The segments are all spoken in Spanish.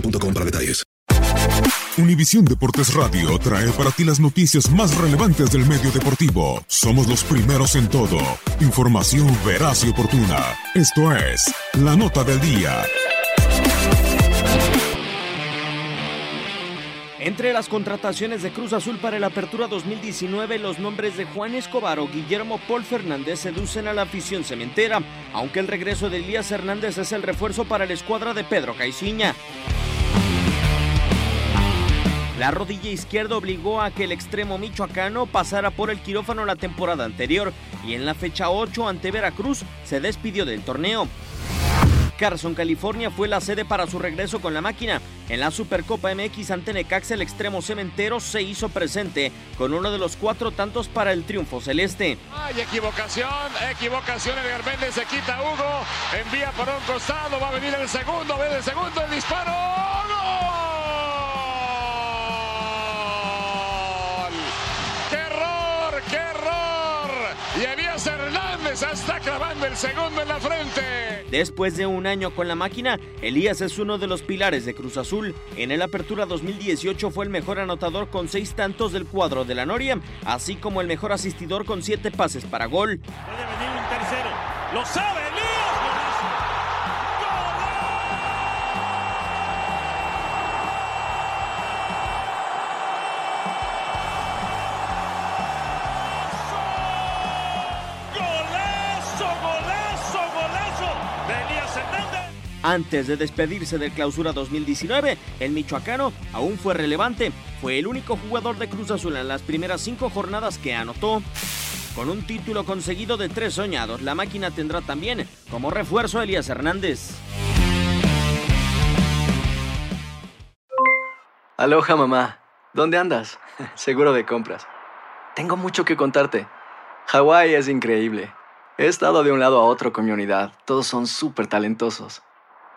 boostmobile.com. Univisión Deportes Radio trae para ti las noticias más relevantes del medio deportivo. Somos los primeros en todo. Información veraz y oportuna. Esto es La Nota del Día. Entre las contrataciones de Cruz Azul para la Apertura 2019, los nombres de Juan Escobar o Guillermo Paul Fernández seducen a la afición cementera, aunque el regreso de Elías Hernández es el refuerzo para la escuadra de Pedro Caiciña. La rodilla izquierda obligó a que el extremo michoacano pasara por el quirófano la temporada anterior y en la fecha 8 ante Veracruz se despidió del torneo. Carson, California fue la sede para su regreso con la máquina. En la Supercopa MX ante Necaxa el extremo cementero se hizo presente con uno de los cuatro tantos para el triunfo celeste. Hay equivocación, equivocación, Edgar Méndez se quita Hugo, envía por un costado, va a venir el segundo, ve el segundo, el disparo, ¡Gol! Está clavando el segundo en la frente. Después de un año con la máquina, Elías es uno de los pilares de Cruz Azul. En el Apertura 2018 fue el mejor anotador con seis tantos del cuadro de la Noria, así como el mejor asistidor con siete pases para gol. Puede venir un tercero, lo sabe Antes de despedirse del Clausura 2019, el michoacano aún fue relevante. Fue el único jugador de Cruz Azul en las primeras cinco jornadas que anotó. Con un título conseguido de tres soñados, la máquina tendrá también como refuerzo a Elías Hernández. Aloha mamá, ¿dónde andas? Seguro de compras. Tengo mucho que contarte. Hawái es increíble. He estado de un lado a otro con mi unidad. Todos son súper talentosos.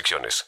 restricciones.